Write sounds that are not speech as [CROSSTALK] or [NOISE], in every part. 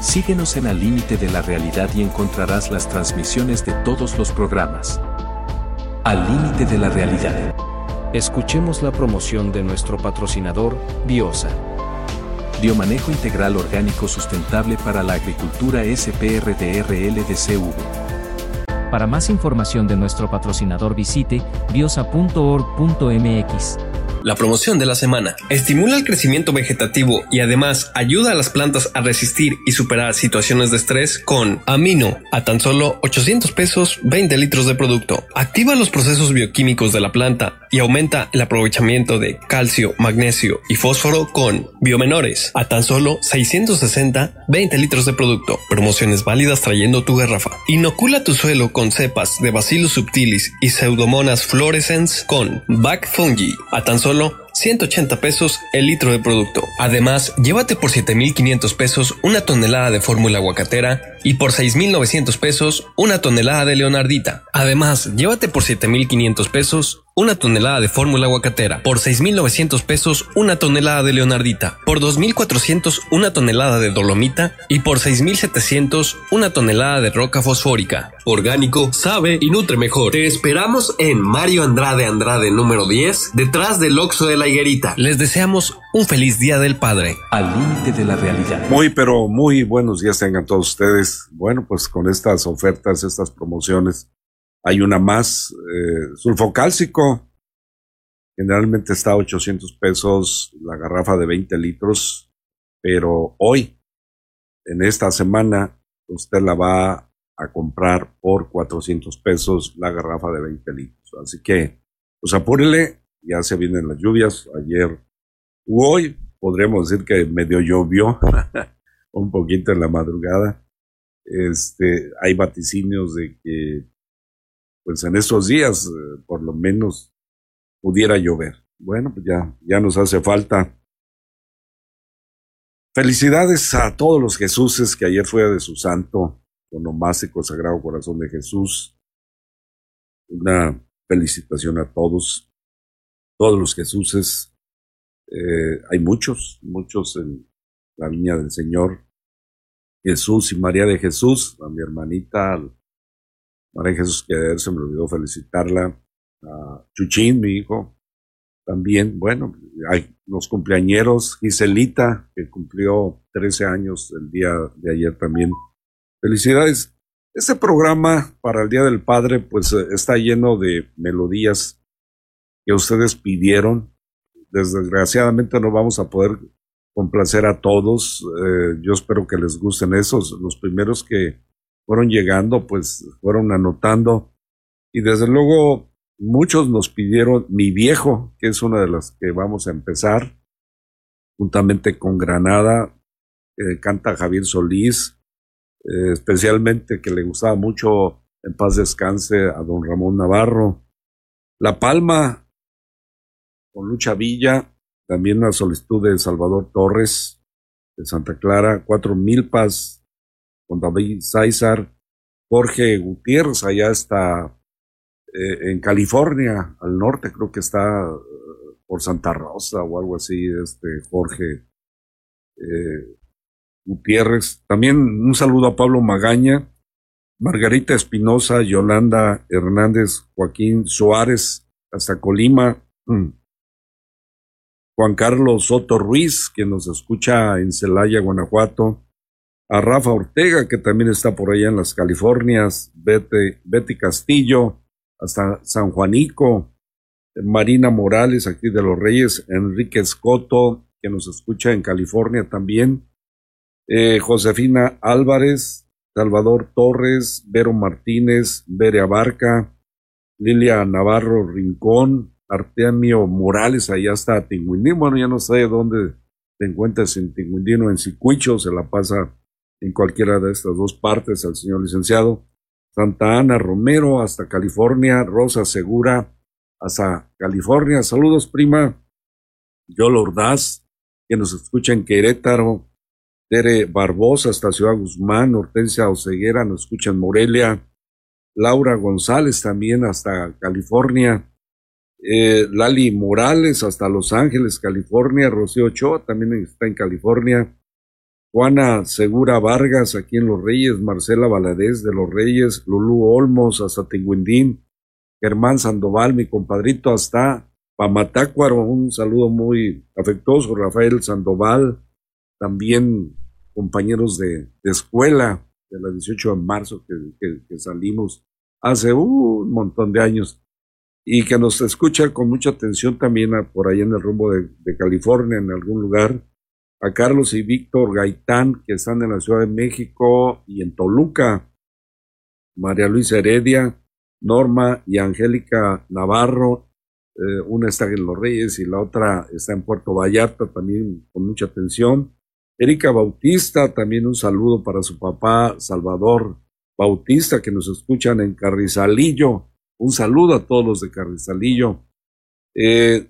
Síguenos en Al límite de la realidad y encontrarás las transmisiones de todos los programas. Al límite de la realidad. Escuchemos la promoción de nuestro patrocinador, Biosa. Biomanejo integral orgánico sustentable para la agricultura SPRDRLDCV. Para más información de nuestro patrocinador visite biosa.org.mx. La promoción de la semana estimula el crecimiento vegetativo y además ayuda a las plantas a resistir y superar situaciones de estrés con Amino a tan solo 800 pesos 20 litros de producto. Activa los procesos bioquímicos de la planta y aumenta el aprovechamiento de calcio, magnesio y fósforo con Biomenores a tan solo 660 20 litros de producto. Promociones válidas trayendo tu garrafa. Inocula tu suelo con cepas de Bacillus subtilis y Pseudomonas fluorescens con Back Fungi a tan solo solo 180 pesos el litro de producto. Además, llévate por 7,500 pesos una tonelada de fórmula aguacatera y por 6,900 pesos una tonelada de leonardita. Además, llévate por 7,500 pesos una tonelada de fórmula aguacatera, por 6.900 pesos una tonelada de leonardita, por 2.400 una tonelada de dolomita y por 6.700 una tonelada de roca fosfórica. Orgánico, sabe y nutre mejor. Te esperamos en Mario Andrade Andrade número 10, detrás del Oxo de la Higuerita. Les deseamos un feliz Día del Padre. Al límite de la realidad. Muy, pero muy buenos días tengan todos ustedes. Bueno, pues con estas ofertas, estas promociones, hay una más, eh, sulfocálcico. Generalmente está a 800 pesos la garrafa de 20 litros, pero hoy, en esta semana, usted la va a comprar por 400 pesos la garrafa de 20 litros. Así que, pues apúrele, ya se vienen las lluvias. Ayer u hoy, podríamos decir que medio llovió [LAUGHS] un poquito en la madrugada. Este, hay vaticinios de que pues en estos días eh, por lo menos pudiera llover. Bueno, pues ya, ya nos hace falta. Felicidades a todos los Jesuses que ayer fue de su santo, onomástico Sagrado Corazón de Jesús. Una felicitación a todos, todos los Jesuses. Eh, hay muchos, muchos en la viña del Señor. Jesús y María de Jesús, a mi hermanita, María Jesús que se me olvidó felicitarla, a Chuchín, mi hijo, también, bueno, hay los cumpleañeros, Giselita, que cumplió 13 años el día de ayer también. Felicidades. Este programa para el Día del Padre, pues eh, está lleno de melodías que ustedes pidieron. Desgraciadamente no vamos a poder complacer a todos. Eh, yo espero que les gusten esos. Los primeros que fueron llegando, pues fueron anotando. Y desde luego muchos nos pidieron Mi Viejo, que es una de las que vamos a empezar, juntamente con Granada, eh, canta Javier Solís, eh, especialmente que le gustaba mucho en paz descanse a don Ramón Navarro. La Palma, con Lucha Villa, también la solicitud de Salvador Torres, de Santa Clara, Cuatro Milpas, con David César, Jorge Gutiérrez, allá está eh, en California, al norte, creo que está eh, por Santa Rosa o algo así, este Jorge eh, Gutiérrez. También un saludo a Pablo Magaña, Margarita Espinosa, Yolanda Hernández, Joaquín Suárez, hasta Colima. [CLEARS THROAT] Juan Carlos Soto Ruiz, que nos escucha en Celaya, Guanajuato. A Rafa Ortega, que también está por allá en las Californias, Betty, Castillo, hasta San Juanico, Marina Morales, aquí de los Reyes, Enrique Escoto, que nos escucha en California también, eh, Josefina Álvarez, Salvador Torres, Vero Martínez, Bere Abarca, Lilia Navarro Rincón, Artemio Morales, allá está Tinguindín, bueno, ya no sé dónde te encuentras en Tinguindín o en Sicuicho, se la pasa en cualquiera de estas dos partes al señor licenciado. Santa Ana Romero, hasta California, Rosa Segura, hasta California. Saludos, prima. Yolo Ordaz, que nos escucha en Querétaro. Tere Barbosa, hasta Ciudad Guzmán. Hortensia Oceguera, nos escucha en Morelia. Laura González, también hasta California. Eh, Lali Morales, hasta Los Ángeles, California. Rocío Ochoa, también está en California. Juana Segura Vargas, aquí en Los Reyes, Marcela Valadez de Los Reyes, Lulú Olmos, hasta Tinguindín, Germán Sandoval, mi compadrito, hasta Pamatácuaro, un saludo muy afectuoso, Rafael Sandoval, también compañeros de, escuela de la 18 de marzo que, salimos hace un montón de años y que nos escucha con mucha atención también por ahí en el rumbo de California, en algún lugar a Carlos y Víctor Gaitán, que están en la Ciudad de México y en Toluca, María Luisa Heredia, Norma y Angélica Navarro, eh, una está en Los Reyes y la otra está en Puerto Vallarta, también con mucha atención. Erika Bautista, también un saludo para su papá Salvador Bautista, que nos escuchan en Carrizalillo. Un saludo a todos los de Carrizalillo. Eh,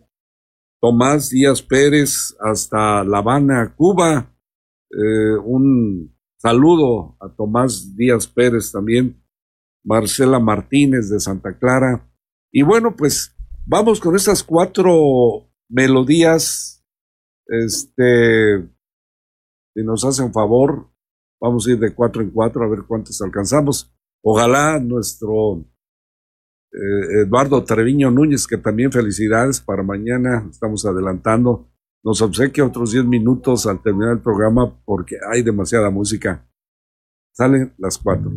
Tomás Díaz Pérez hasta La Habana, Cuba. Eh, un saludo a Tomás Díaz Pérez también. Marcela Martínez de Santa Clara. Y bueno, pues vamos con estas cuatro melodías. Este, si nos hacen favor, vamos a ir de cuatro en cuatro a ver cuántos alcanzamos. Ojalá nuestro eh, Eduardo Treviño Núñez, que también felicidades para mañana, estamos adelantando. Nos obsequia otros 10 minutos al terminar el programa porque hay demasiada música. Salen las cuatro.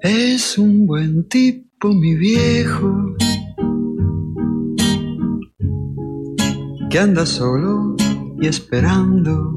Es un buen tipo, mi viejo, que anda solo y esperando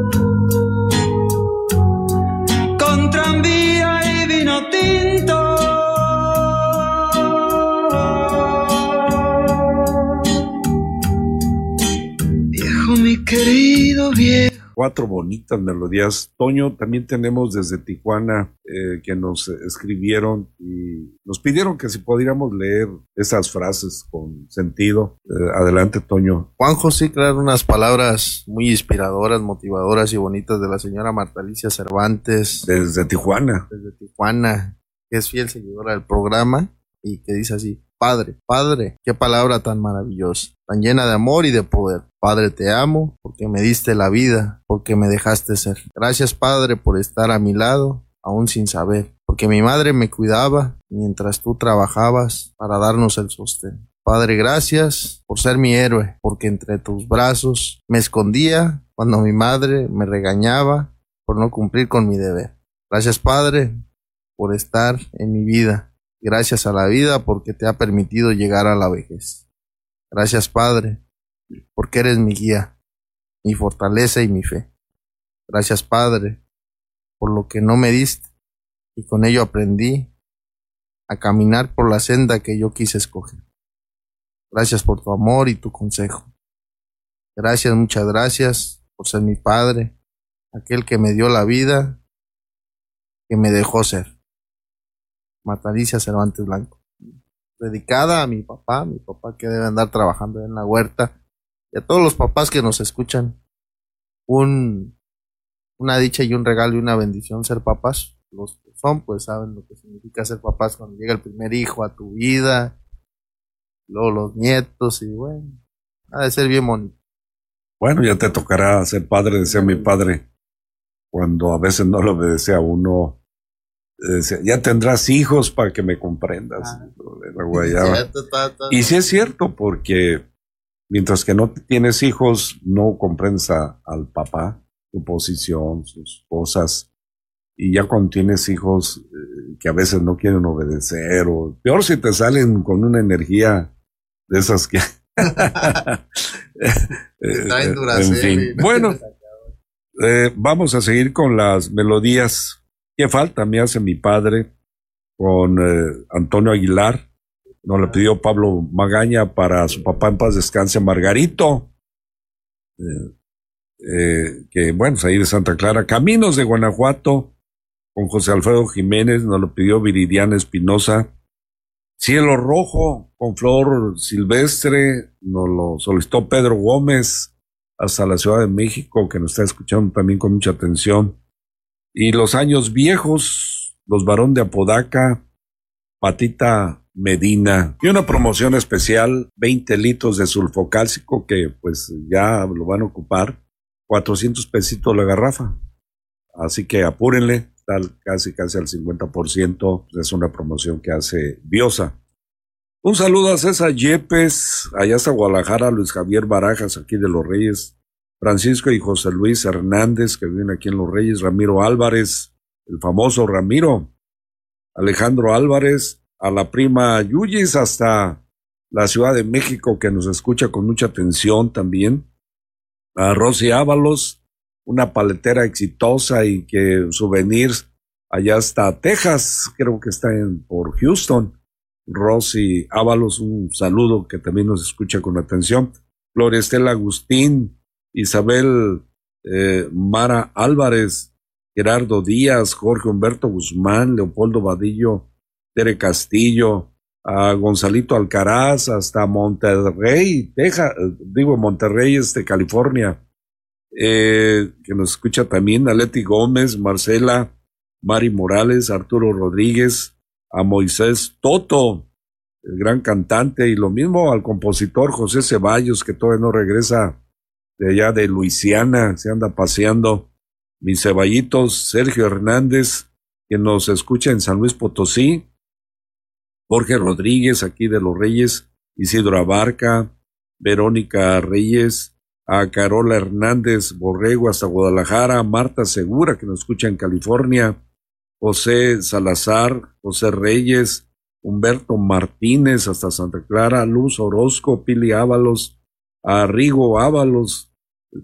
Cuatro bonitas melodías. Toño, también tenemos desde Tijuana eh, que nos escribieron y nos pidieron que si pudiéramos leer esas frases con sentido. Eh, adelante, Toño. Juanjo, sí, claro, unas palabras muy inspiradoras, motivadoras y bonitas de la señora Marta Alicia Cervantes. Desde Tijuana. Desde Tijuana, que es fiel seguidora del programa y que dice así, Padre, Padre, qué palabra tan maravillosa, tan llena de amor y de poder. Padre, te amo porque me diste la vida, porque me dejaste ser. Gracias, Padre, por estar a mi lado, aún sin saber, porque mi madre me cuidaba mientras tú trabajabas para darnos el sostén. Padre, gracias por ser mi héroe, porque entre tus brazos me escondía cuando mi madre me regañaba por no cumplir con mi deber. Gracias, Padre, por estar en mi vida Gracias a la vida porque te ha permitido llegar a la vejez. Gracias Padre, porque eres mi guía, mi fortaleza y mi fe. Gracias Padre, por lo que no me diste y con ello aprendí a caminar por la senda que yo quise escoger. Gracias por tu amor y tu consejo. Gracias, muchas gracias por ser mi Padre, aquel que me dio la vida, que me dejó ser. Mataricia Cervantes Blanco. Dedicada a mi papá, mi papá que debe andar trabajando en la huerta, y a todos los papás que nos escuchan. Un, una dicha y un regalo y una bendición ser papás. Los que son, pues saben lo que significa ser papás cuando llega el primer hijo a tu vida, luego los nietos, y bueno, ha de ser bien bonito. Bueno, ya te tocará ser padre, decía mi padre, cuando a veces no lo obedece a uno ya tendrás hijos para que me comprendas. Ah. [LAUGHS] Y sí es cierto, porque mientras que no tienes hijos, no comprendes al papá, su posición, sus cosas. Y ya cuando tienes hijos eh, que a veces no quieren obedecer, o peor si te salen con una energía de esas que... [LAUGHS] en fin. Bueno, [LAUGHS] eh, vamos a seguir con las melodías. ¿Qué falta me hace mi padre con eh, Antonio Aguilar? Nos le pidió Pablo Magaña para su papá en paz descanse, Margarito. Eh, que bueno, es ahí de Santa Clara. Caminos de Guanajuato con José Alfredo Jiménez, nos lo pidió Viridiana Espinosa. Cielo Rojo con Flor Silvestre, nos lo solicitó Pedro Gómez hasta la Ciudad de México, que nos está escuchando también con mucha atención. Y los años viejos, los varón de Apodaca, Patita Medina. Y una promoción especial, 20 litros de sulfocálcico, que pues ya lo van a ocupar, 400 pesitos la garrafa. Así que apúrenle, está casi casi al 50%, es una promoción que hace Biosa. Un saludo a César Yepes, allá hasta Guadalajara, Luis Javier Barajas, aquí de Los Reyes, Francisco y José Luis Hernández, que viven aquí en Los Reyes, Ramiro Álvarez, el famoso Ramiro, Alejandro Álvarez, a la prima Yuyis hasta la Ciudad de México, que nos escucha con mucha atención también, a Rosy Ábalos, una paletera exitosa y que souvenirs allá hasta Texas, creo que está en, por Houston Rosy Ábalos, un saludo que también nos escucha con atención. Gloria Estela Agustín, Isabel eh, Mara Álvarez, Gerardo Díaz, Jorge Humberto Guzmán, Leopoldo Vadillo, Tere Castillo, a Gonzalito Alcaraz, hasta Monterrey, Texas, digo Monterrey, este, California, eh, que nos escucha también, a Leti Gómez, Marcela, Mari Morales, Arturo Rodríguez, a Moisés Toto, el gran cantante, y lo mismo al compositor José Ceballos, que todavía no regresa de allá de Luisiana, se anda paseando. Mis ceballitos, Sergio Hernández, que nos escucha en San Luis Potosí, Jorge Rodríguez, aquí de Los Reyes, Isidro Abarca, Verónica Reyes, a Carola Hernández Borrego hasta Guadalajara, Marta Segura, que nos escucha en California, José Salazar, José Reyes, Humberto Martínez hasta Santa Clara, Luz Orozco, Pili Ábalos, Arrigo Ábalos,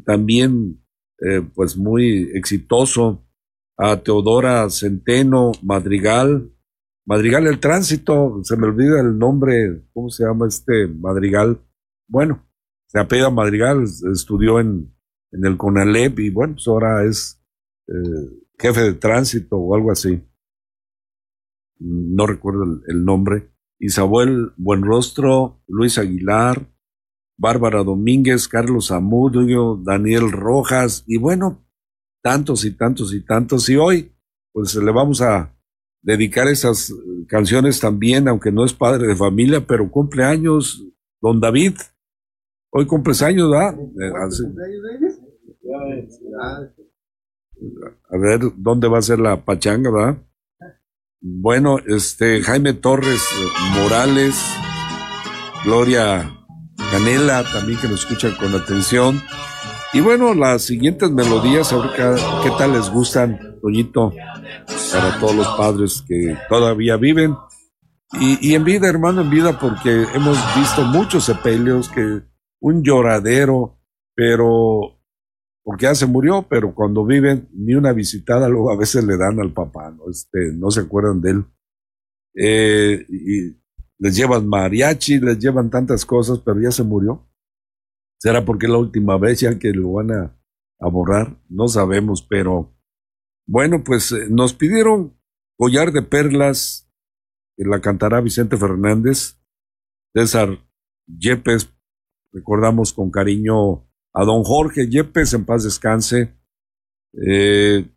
también eh, pues muy exitoso, a Teodora Centeno, Madrigal, Madrigal el Tránsito, se me olvida el nombre, ¿cómo se llama este Madrigal? Bueno, se apela Madrigal, estudió en, en el CONALEP y bueno, pues ahora es eh, jefe de tránsito o algo así. No recuerdo el, nombre. Isabel Buenrostro, Luis Aguilar, Bárbara Domínguez, Carlos Amudio, Daniel Rojas y bueno, tantos y tantos y tantos. Y hoy, pues le vamos a dedicar esas canciones también, aunque no es padre de familia, pero cumple años don David. Hoy cumples años, ¿verdad? a ver dónde va a ser la pachanga, ¿verdad? Bueno, este Jaime Torres Morales, Gloria Canela también que nos escuchan con atención. Y bueno, las siguientes melodías, ahorita, ¿qué tal les gustan, Toñito? Para todos los padres que todavía viven. Y, y en vida, hermano, en vida, porque hemos visto muchos sepelios, que un lloradero, pero porque ya se murió, pero cuando viven, ni una visitada, luego a veces le dan al papá, ¿no? Este, no se acuerdan de él. Eh, y les llevan mariachi, les llevan tantas cosas, pero ya se murió. ¿Será porque es la última vez ya que lo van a, borrar? No sabemos, pero bueno, pues eh, nos pidieron collar de perlas, que la cantará Vicente Fernández, César Yepes, recordamos con cariño a don Jorge Yepes, en paz descanse, eh,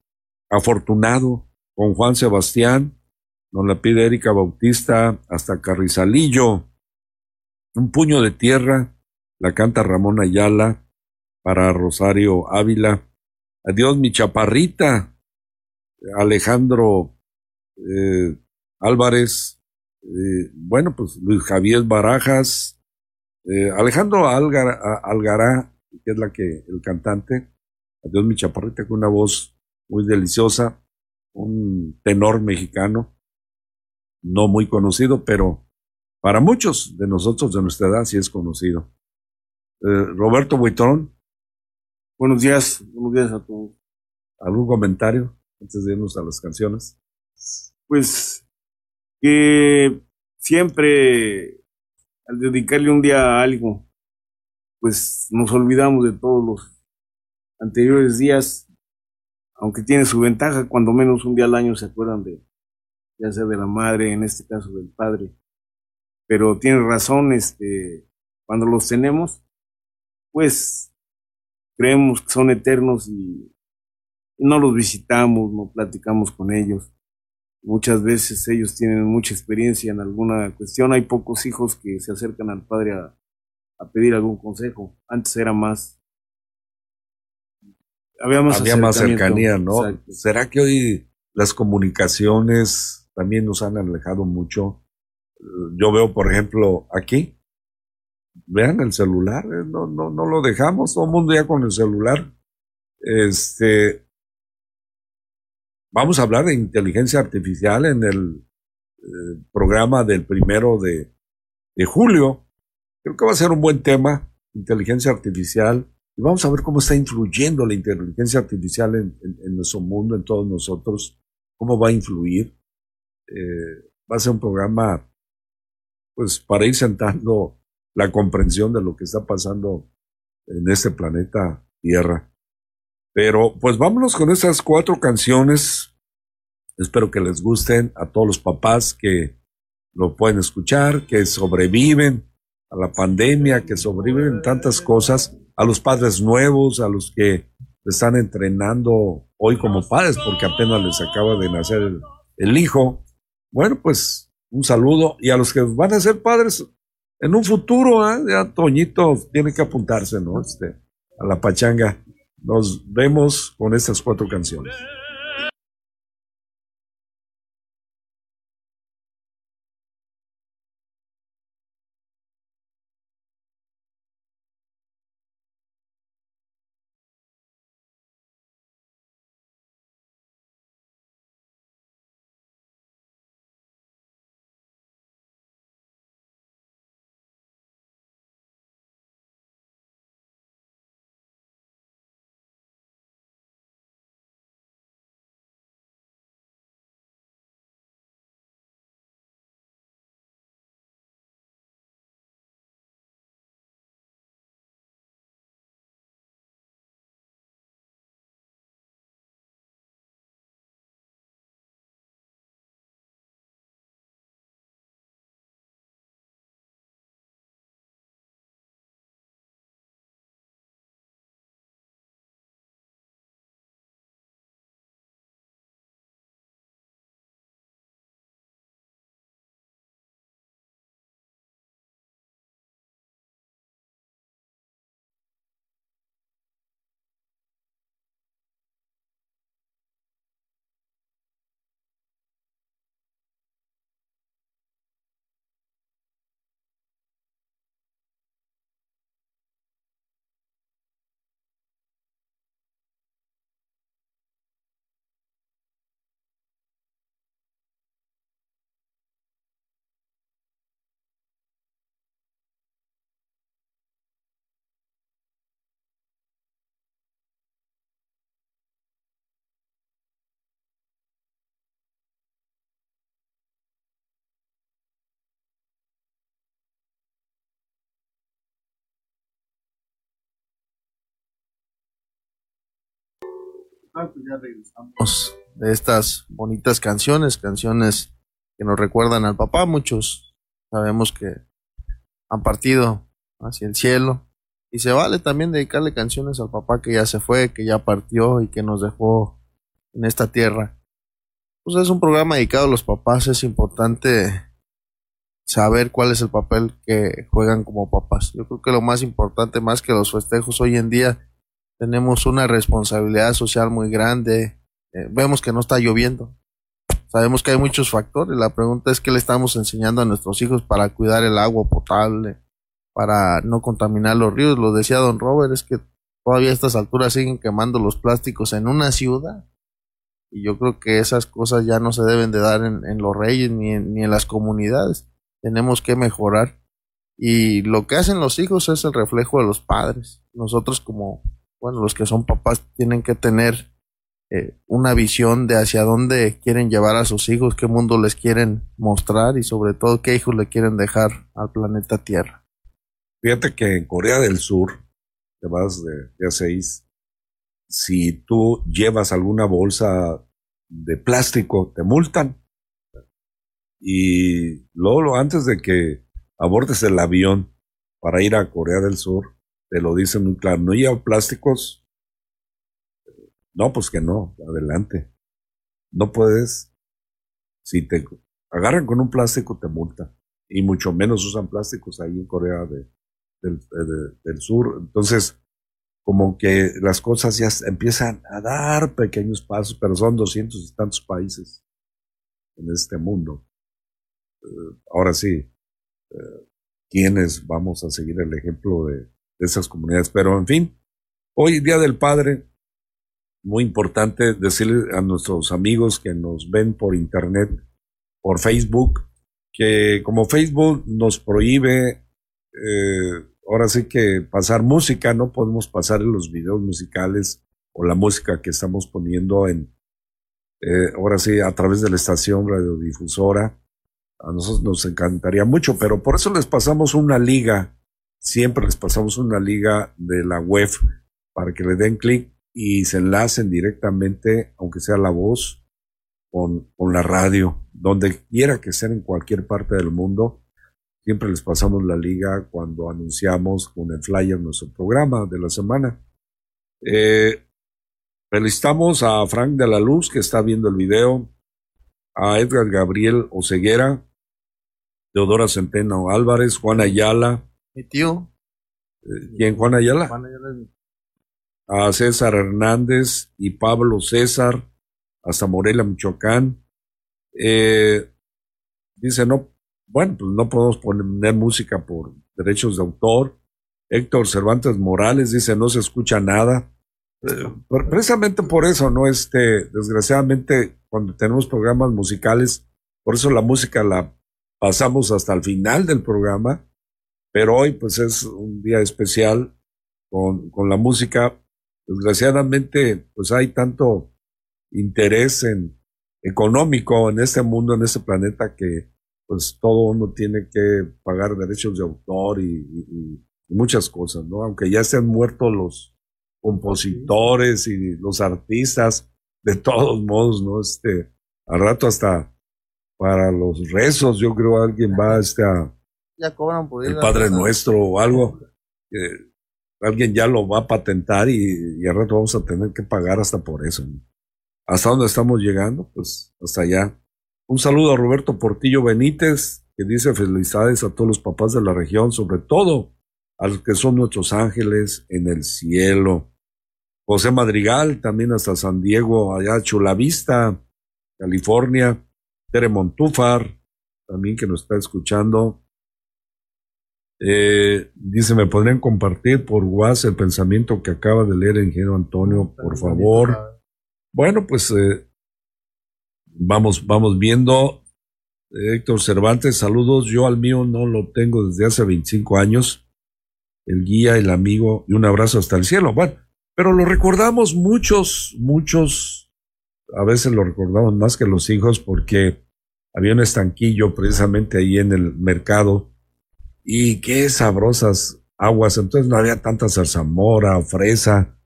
afortunado, con Juan Sebastián, nos la pide Erika Bautista, hasta Carrizalillo, un puño de tierra, la canta Ramón Ayala, para Rosario Ávila, adiós mi chaparrita, Alejandro eh, Álvarez, eh, bueno, pues Luis Javier Barajas, Eh, Alejandro Algará, que es la que, el cantante, adiós mi chaparrita, con una voz muy deliciosa, un tenor mexicano, no muy conocido, pero para muchos de nosotros de nuestra edad sí es conocido. Eh, Roberto Buitrón. Buenos días, buenos días a todos. ¿Algún comentario antes de irnos a las canciones? Pues que siempre al dedicarle un día a algo, pues nos olvidamos de todos los anteriores días, aunque tiene su ventaja, cuando menos un día al año se acuerdan de, ya sea de la madre, en este caso del padre. Pero tiene razón, este, cuando los tenemos, pues creemos que son eternos y no los visitamos, no platicamos con ellos. Muchas veces ellos tienen mucha experiencia en alguna cuestión. Hay pocos hijos que se acercan al padre a, pedir algún consejo. Antes era más. Había más, Había más cercanía, ¿no? ¿Será que hoy las comunicaciones también nos han alejado mucho? Yo veo, por ejemplo, aquí, vean el celular, eh, no, no, no lo dejamos, todo el mundo ya con el celular. Este, vamos a hablar de inteligencia artificial en el eh, programa del primero de, julio. Creo que va a ser un buen tema, inteligencia artificial, y vamos a ver cómo está influyendo la inteligencia artificial en, en, nuestro mundo, en todos nosotros, cómo va a influir. Eh, va a ser un programa, pues, para ir sentando la comprensión de lo que está pasando en este planeta Tierra. Pero pues vámonos con estas cuatro canciones. Espero que les gusten a todos los papás que lo pueden escuchar, que sobreviven a la pandemia, que sobreviven tantas cosas, a los padres nuevos, a los que están entrenando hoy como padres, porque apenas les acaba de nacer el, el hijo. Bueno, pues un saludo y a los que van a ser padres, en un futuro, ¿eh? ya Toñito tiene que apuntarse, ¿no? Este, a la pachanga. Nos vemos con estas cuatro canciones. Ya regresamos de estas bonitas canciones, canciones que nos recuerdan al papá. Muchos sabemos que han partido hacia el cielo. Y se vale también dedicarle canciones al papá que ya se fue, que ya partió y que nos dejó en esta tierra. Pues es un programa dedicado a los papás, es importante saber cuál es el papel que juegan como papás. Yo creo que lo más importante, más que los festejos hoy en día, tenemos una responsabilidad social muy grande. Eh, vemos que no está lloviendo. Sabemos que hay muchos factores. La pregunta es qué le estamos enseñando a nuestros hijos para cuidar el agua potable, para no contaminar los ríos. Lo decía don Robert, es que todavía a estas alturas siguen quemando los plásticos en una ciudad. Y yo creo que esas cosas ya no se deben de dar en, los reyes ni en, ni en las comunidades. Tenemos que mejorar. Y lo que hacen los hijos es el reflejo de los padres. Nosotros como, bueno, los que son papás tienen que tener eh, una visión de hacia dónde quieren llevar a sus hijos, qué mundo les quieren mostrar y sobre todo qué hijos le quieren dejar al planeta Tierra. Fíjate que en Corea del Sur, te vas de, de seis, si tú llevas alguna bolsa de plástico, te multan. Y luego, antes de que abordes el avión para ir a Corea del Sur, te lo dicen muy claro, no lleva plásticos, no, pues que no, adelante. No puedes. Si te agarran con un plástico, te multa. Y mucho menos usan plásticos ahí en Corea del, Sur. Entonces, como que las cosas ya empiezan a dar pequeños pasos, pero son doscientos y tantos países en este mundo. Eh, ahora sí, eh, ¿quiénes vamos a seguir el ejemplo de, de esas comunidades? Pero en fin, hoy Día del Padre, muy importante decirle a nuestros amigos que nos ven por internet, por Facebook, que como Facebook nos prohíbe, eh, ahora sí que pasar música, no podemos pasar los videos musicales o la música que estamos poniendo en, eh, ahora sí, a través de la estación radiodifusora. A nosotros nos encantaría mucho, pero por eso les pasamos una liga, siempre les pasamos una liga de la web para que le den clic y se enlacen directamente, aunque sea la voz, con, la radio, donde quiera que sea en cualquier parte del mundo. Siempre les pasamos la liga cuando anunciamos con el flyer nuestro programa de la semana. Eh, felicitamos a Frank de la Luz que está viendo el video, a Edgar Gabriel Oceguera, Teodora Centeno Álvarez, Juan Ayala. Mi tío. Eh, ¿Quién? Juan Ayala. Juan Ayala a César Hernández y Pablo César, hasta Morelia, Michoacán. Eh, dice, no, bueno, pues no podemos poner música por derechos de autor. Héctor Cervantes Morales dice, no se escucha nada. Eh, precisamente por eso, ¿no? Este, desgraciadamente, cuando tenemos programas musicales, por eso la música la pasamos hasta el final del programa, pero hoy pues es un día especial con, con la música desgraciadamente, pues hay tanto interés en, económico en este mundo, en este planeta, que pues todo uno tiene que pagar derechos de autor y, muchas cosas, ¿no? Aunque ya se han muerto los compositores y los artistas, de todos modos, ¿no? Este, al rato hasta para los rezos, yo creo alguien va este, a ya cobran por el Padre Nuestro o algo alguien ya lo va a patentar y, al rato vamos a tener que pagar hasta por eso. ¿Hasta dónde estamos llegando? Pues hasta allá. Un saludo a Roberto Portillo Benítez, que dice felicidades a todos los papás de la región, sobre todo a los que son nuestros ángeles en el cielo. José Madrigal, también hasta San Diego, allá Chulavista, California. Tere Montúfar, también que nos está escuchando. Eh, dice, ¿me podrían compartir por WhatsApp el pensamiento que acaba de leer el ingeniero Antonio, por favor? Bueno, pues eh, vamos, vamos viendo. Héctor Cervantes, saludos. Yo al mío no lo tengo desde hace 25 años. El guía, el amigo y un abrazo hasta el cielo. Bueno, pero lo recordamos muchos, muchos. A veces lo recordamos más que los hijos porque había un estanquillo precisamente ahí en el mercado y qué sabrosas aguas. Entonces no había tanta zarzamora, fresa,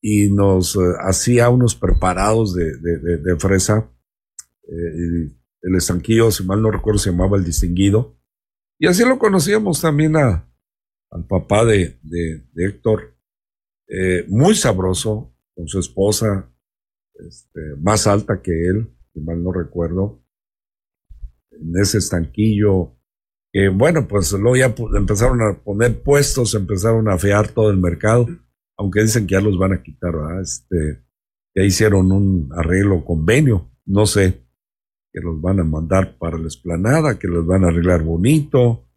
y nos eh, hacía unos preparados de, de, fresa. Eh, el estanquillo, si mal no recuerdo, se llamaba el distinguido. Y así lo conocíamos también a, al papá de, Héctor, eh, muy sabroso, con su esposa, este, más alta que él, si mal no recuerdo, en ese estanquillo que bueno, pues luego ya empezaron a poner puestos, empezaron a afear todo el mercado, aunque dicen que ya los van a quitar. Este, ya hicieron un arreglo convenio, no sé, que los van a mandar para la esplanada, que los van a arreglar bonito,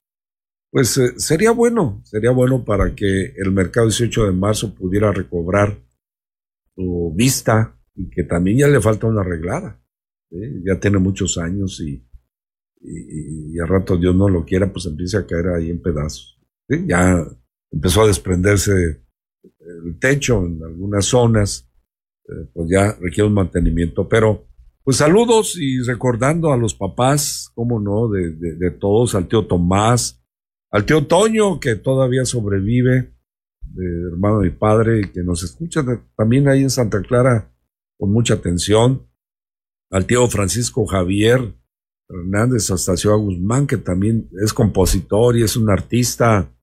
pues eh, sería bueno, sería bueno para que el mercado 18 de marzo pudiera recobrar su vista y que también ya le falta una arreglada. Ya tiene muchos años y, y, a rato Dios no lo quiera, pues empieza a caer ahí en pedazos. Ya empezó a desprenderse el techo en algunas zonas, eh, pues ya requiere un mantenimiento. Pero, pues saludos y recordando a los papás, cómo no, de, de, todos, al tío Tomás, al tío Toño, que todavía sobrevive, de hermano de mi padre, y que nos escucha también ahí en Santa Clara con mucha atención, al tío Francisco Javier Hernández Astacio Guzmán, que también es compositor y es un artista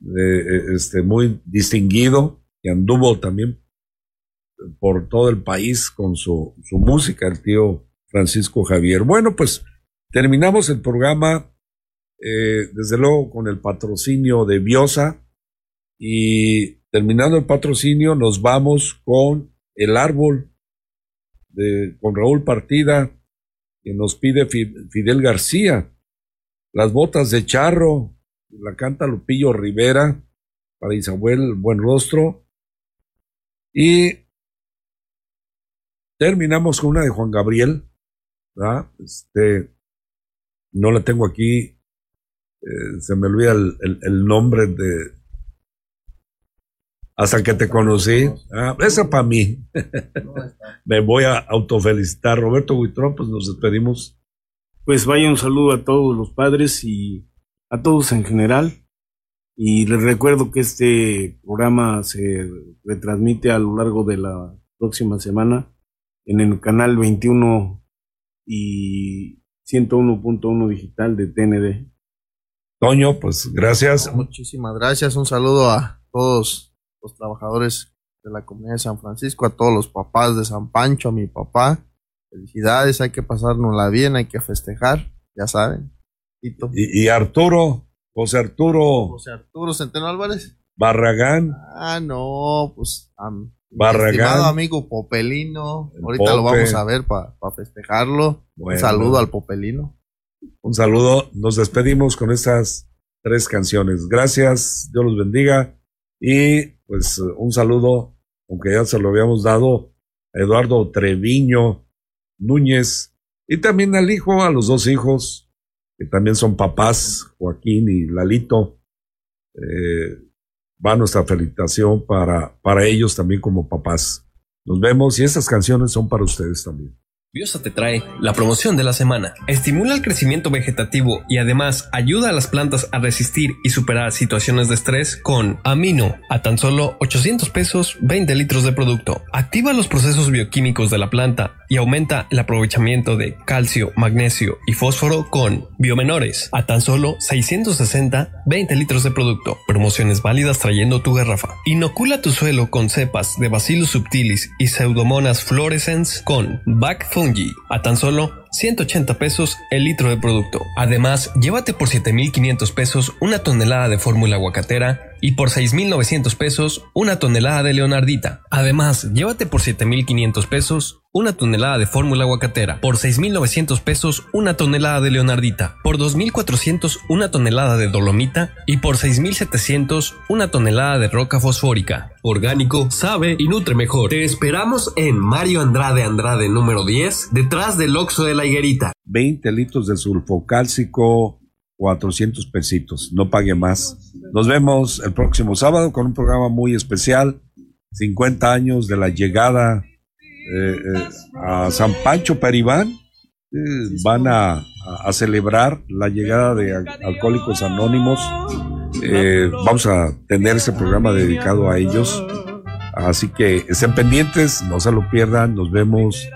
eh, este, muy distinguido, que anduvo también por todo el país con su, su música, el tío Francisco Javier. Bueno, pues terminamos el programa, eh, desde luego, con el patrocinio de Biosa y terminando el patrocinio nos vamos con el árbol de, con Raúl Partida que nos pide Fidel García, las botas de charro, la canta Lupillo Rivera, para Isabel Buen Rostro, y terminamos con una de Juan Gabriel, Este, no la tengo aquí, eh, se me olvida el, nombre de, hasta que te conocí. Ah, esa para mí. [LAUGHS] Me voy a autofelicitar. Roberto Buitrón, pues nos despedimos. Pues vaya un saludo a todos los padres y a todos en general. Y les recuerdo que este programa se retransmite a lo largo de la próxima semana en el canal 21 y 101.1 digital de TND. Toño, pues gracias. Muchísimas gracias. Un saludo a todos los trabajadores de la comunidad de San Francisco, a todos los papás de San Pancho, a mi papá. Felicidades, hay que pasárnosla bien, hay que festejar, ya saben. Y, y Arturo, José Arturo. José Arturo Centeno Álvarez. Barragán. Ah, no, pues. Barragán. Estimado amigo Popelino. Ahorita lo vamos a ver para festejarlo. Un saludo al Popelino. Un saludo. Nos despedimos con estas tres canciones. Gracias. Dios los bendiga. Y pues un saludo, aunque ya se lo habíamos dado a Eduardo Treviño Núñez y también al hijo, a los dos hijos, que también son papás, Joaquín y Lalito. Eh, va nuestra felicitación para, para ellos también como papás. Nos vemos y estas canciones son para ustedes también. Biosa te trae la promoción de la semana. Estimula el crecimiento vegetativo y además ayuda a las plantas a resistir y superar situaciones de estrés con Amino a tan solo 800 pesos 20 litros de producto. Activa los procesos bioquímicos de la planta y aumenta el aprovechamiento de calcio, magnesio y fósforo con Biomenores a tan solo 660 20 litros de producto. Promociones válidas trayendo tu garrafa. Inocula tu suelo con cepas de Bacillus subtilis y Pseudomonas fluorescens con Back A tan solo 180 pesos el litro de producto. Además, llévate por 7.500 pesos una tonelada de fórmula aguacatera y por 6.900 pesos una tonelada de leonardita. Además, llévate por 7.500 pesos una tonelada de fórmula aguacatera, por 6.900 pesos una tonelada de leonardita, por 2.400 una tonelada de dolomita y por 6.700 una tonelada de roca fosfórica. Orgánico, sabe y nutre mejor. Te esperamos en Mario Andrade Andrade número 10, detrás del Oxo de la Higuerita. 20 litros de sulfocálcico, 400 pesitos, no pague más. Nos vemos el próximo sábado con un programa muy especial, 50 años de la llegada eh, eh, a San Pancho Peribán. Eh, van a, celebrar la llegada de Alcohólicos Anónimos. vamos a tener ese programa dedicado a ellos. Así que estén pendientes, no se lo pierdan. Nos vemos